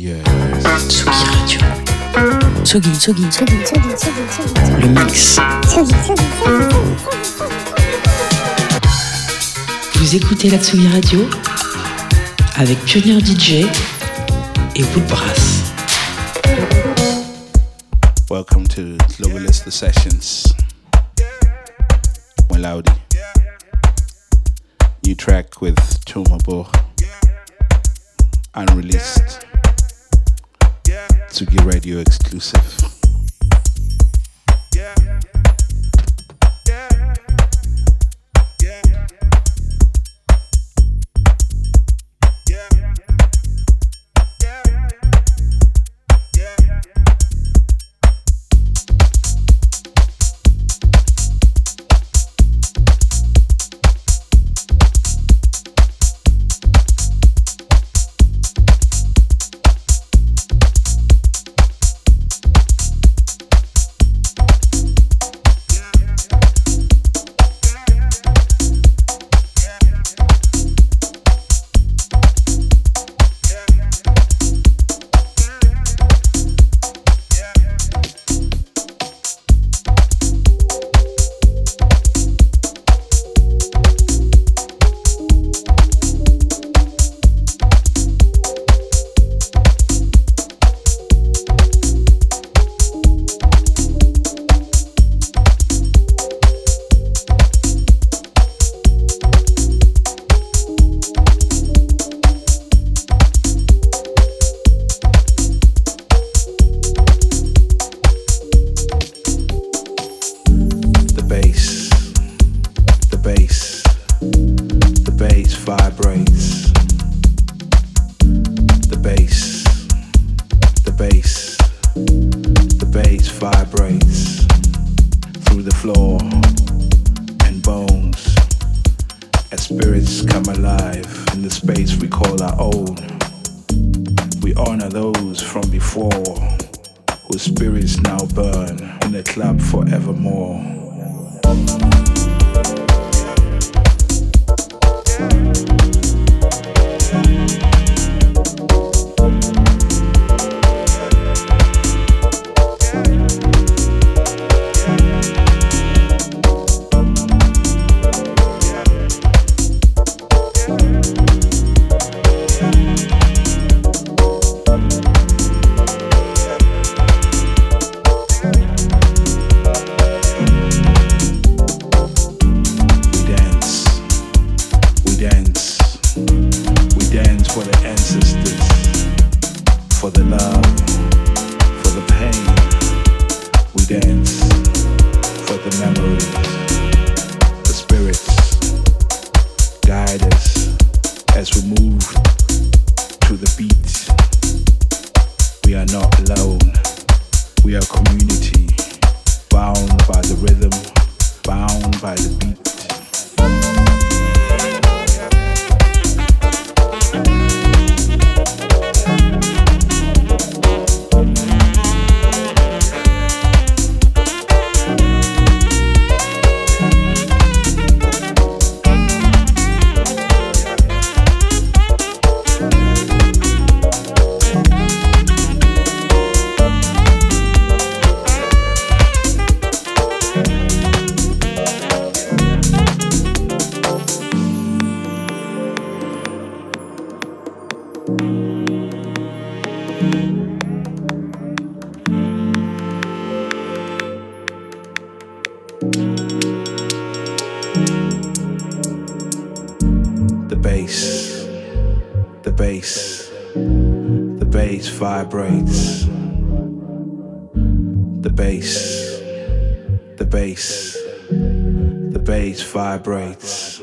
Yes. Tsugi Radio. Tsugi, Tsugi, Tsugi, Tsugi, Tsugi, Le mix. Vous écoutez la Tsugi Radio avec Pionnier DJ et Woodbrass. Welcome to Globalista Sessions. Malaudi. New track with. Unreleased. Tsugi Radio exclusive. yeah. bass, the bass vibrates through the floor and bones as spirits come alive in the space we call our own. We honor those from before whose spirits now burn in the club forevermore. bass vibrates. The bass, the bass, the bass vibrates.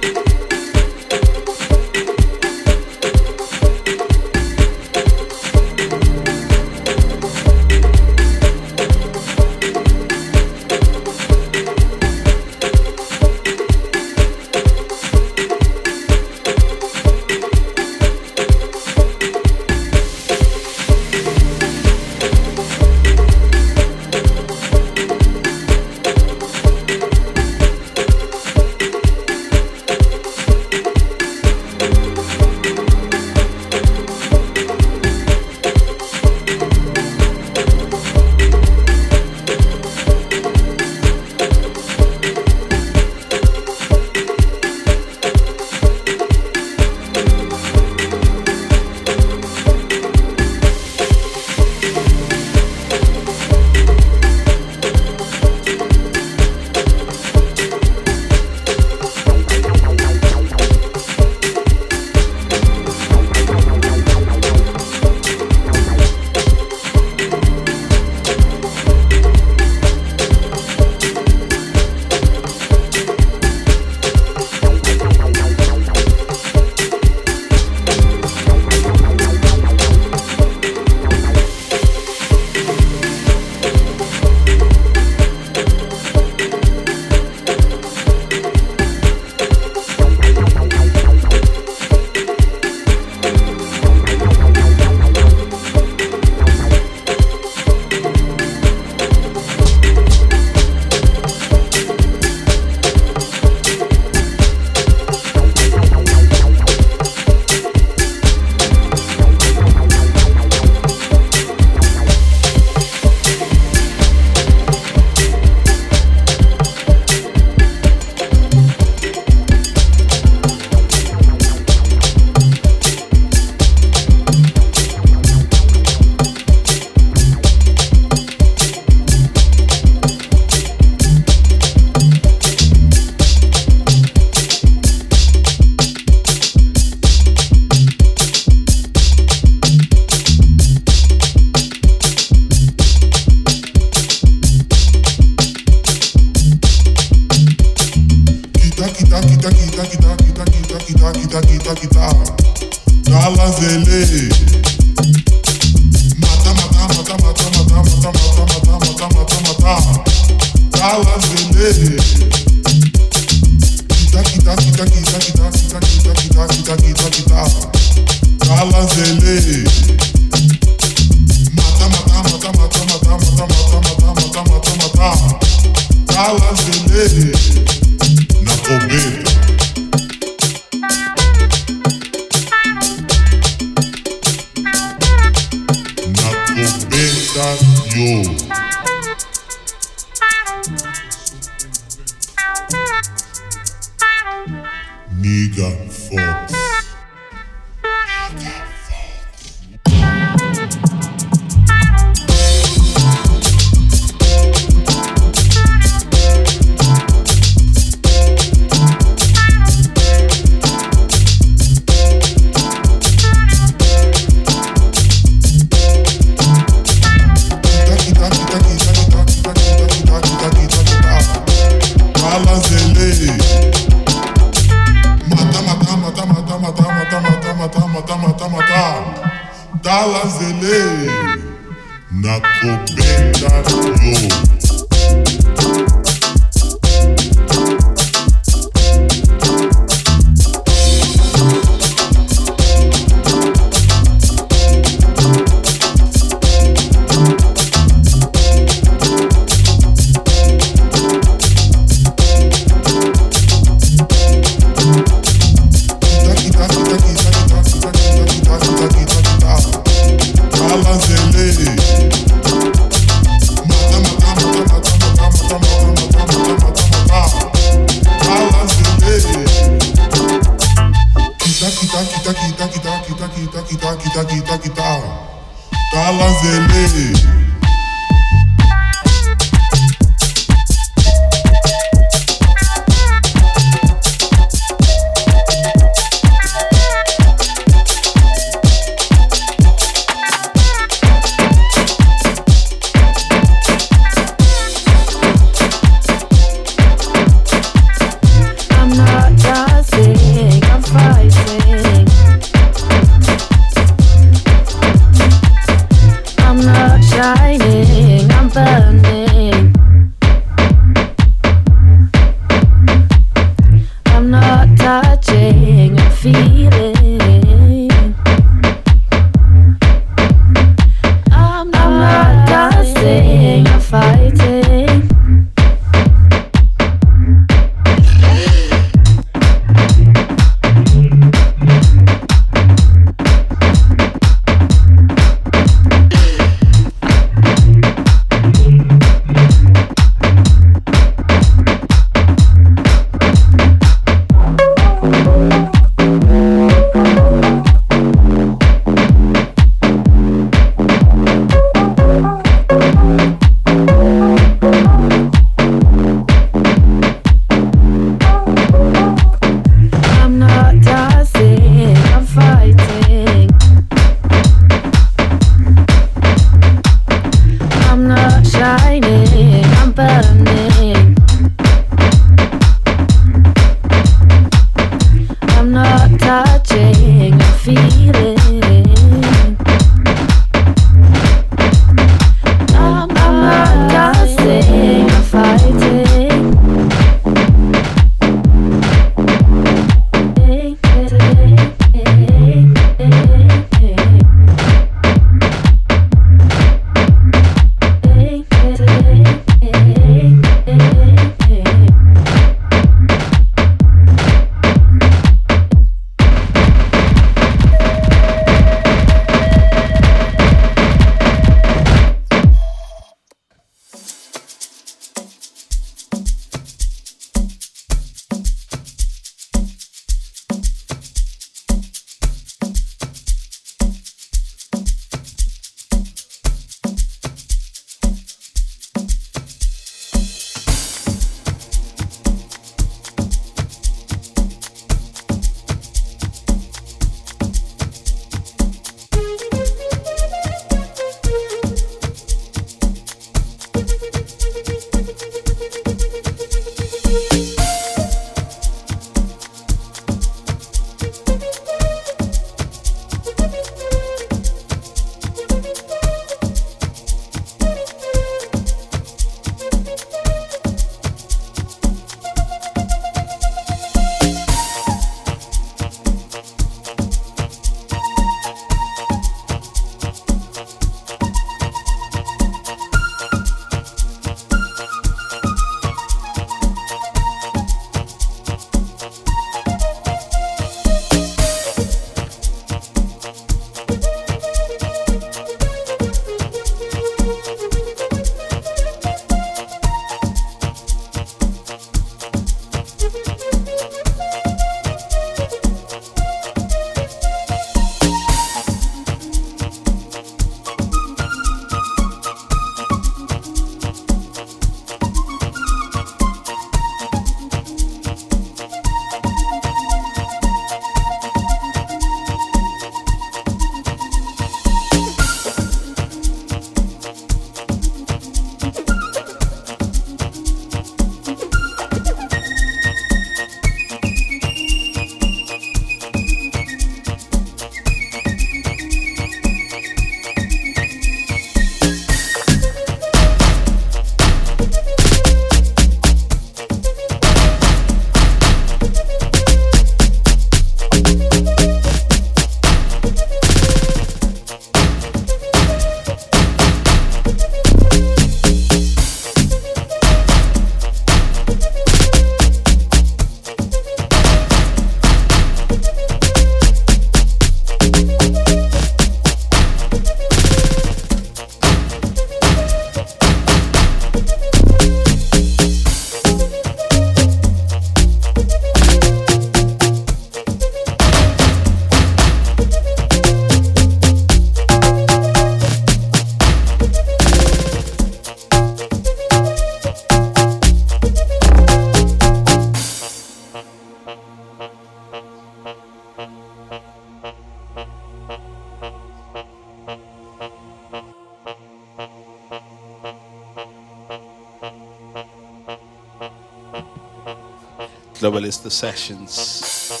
Globalist the Sessions.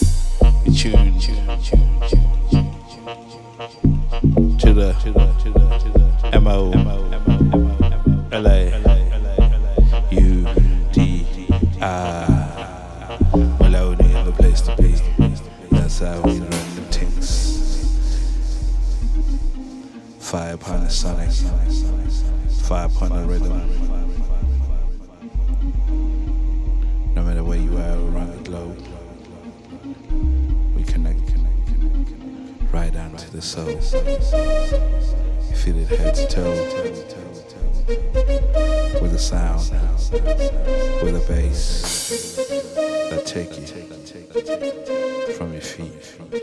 You tune, to the MO LA U D I Maloney in the place to be. That's how we run the things. Fire upon the sonic, fire upon the rhythm. Soul. You feel it head to toe, with a sound, with a bass that take you from your feet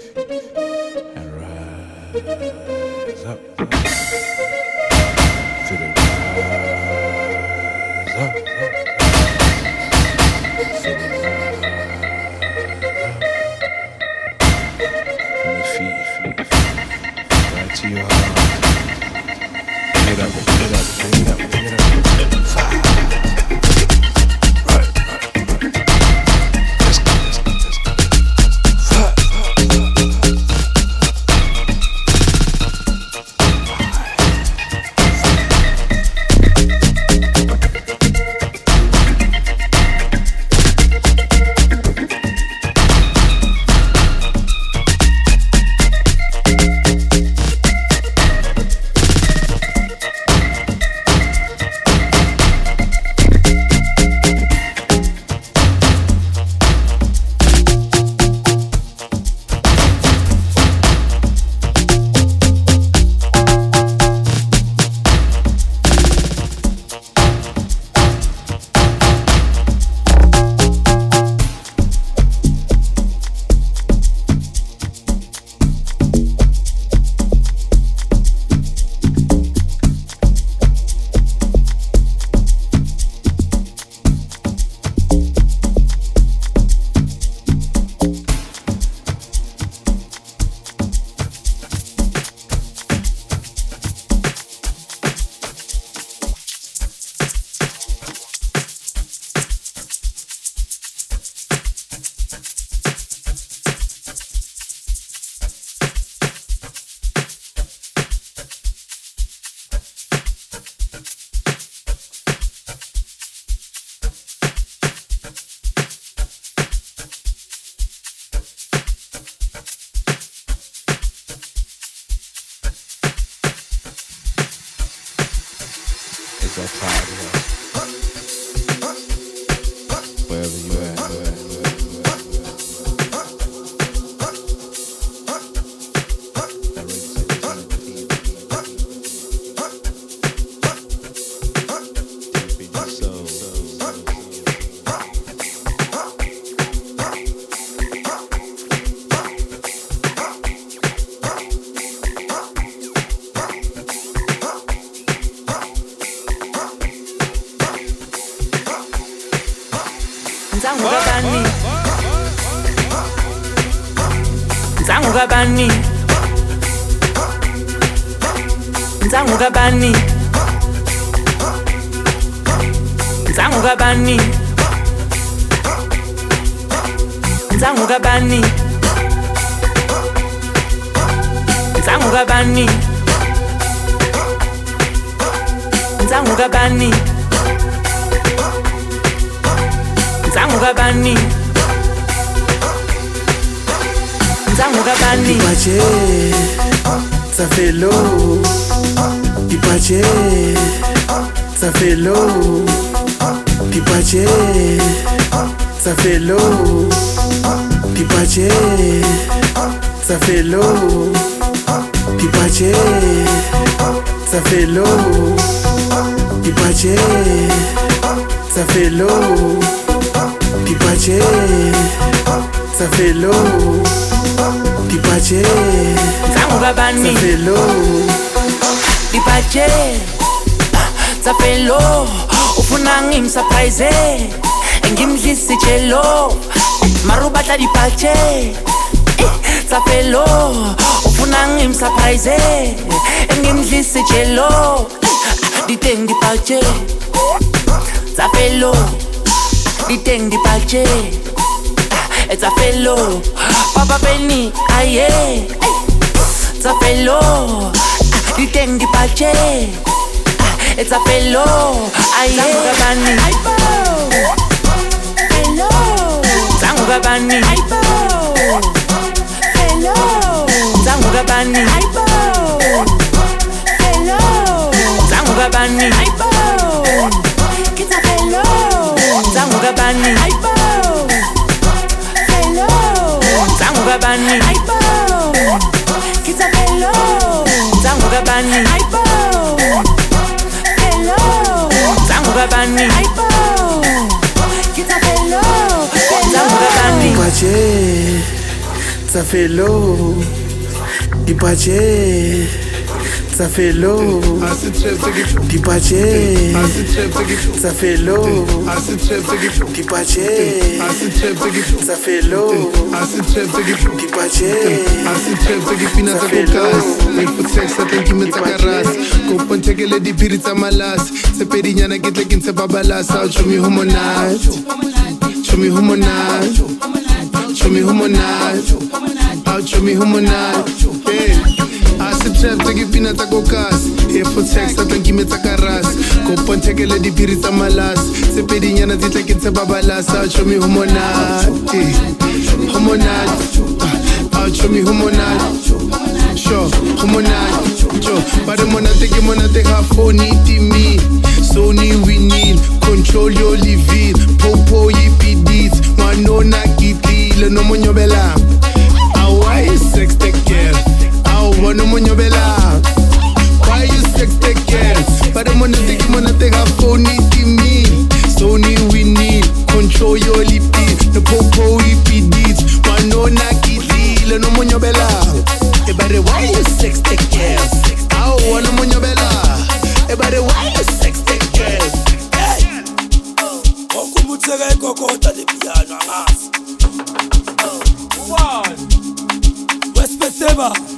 Nzangu kabani Nzangu kabani? Nzangu kabani? Nzangu kabani? Nzangu kabani? Nzangu kabani? Nzangu kabani? Dipache, ça fait l'eau. Dipache, ça fait l'eau. Dipache, ça fait l'eau. Dipache, ça fait l'eau. Dipache, ça fait l'eau. Dipache, ça fait l'eau. Dipache, ça fait l'eau. Dipache, ça fait l'eau. ibaje tsafelo ufuna ngimsurprise ngimdlise jelo marubatla dipache tsafelo ufuna ngimsurprise ngimdlise jelo diteng dipache tsafelo diteng dipache tsafelo papa beni aye. Tsafelo The thing, the pache, it's ah, a fellow. Aye, Bani. Zanguga Bani. Zanguga Bani. Zanguga Bani, kita fellow. Zanguga Bani. Zanguga Bani, kita fellow. Zanguga Bani, fellow. Zanguga Bani, kita fellow. Zanguga Bani. Dipache, ça fait l'eau. Dipaché, ça fait l'eau. Dipaché, ça fait l'eau. Dipaché, ça fait l'eau. koponthekele diphiri tsa malase sepedinyana ke tle ke ntshe babalasa show me homonat show me homonat show me homonat show me homonat asitrepe ke pina tsa kokase efo tax tlatlang ke metsa karase kopanthekele diphiri tsa malase tsepedinyana di tla ke tshepa balasa a tšhomi ho monate ho monate a tšhomi ho monate sure ho monate sure ba re monate ke monate ga foni timi sony we need control your living popo ye pidits ngwanona ke tlile no monyobela awai sex the girl ubona umunyobela why you sex the girls? But i'm gonna take him on a thing i phone it to me. Sony we need control your lipid the popo ipds wanona kidile nomunyobela ebare why you sex the girls? Awu wona umunyobela ebare why you sex the girls? Hey. Okumutheka igogota lepiyano angazi. One. West Peseba.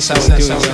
sensação, sensação.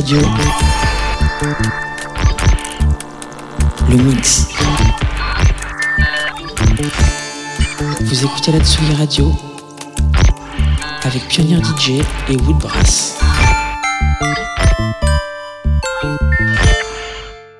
Radio. Le mix. Vous écoutez la Tsugi Radio avec Pionnier DJ et Woodbrass.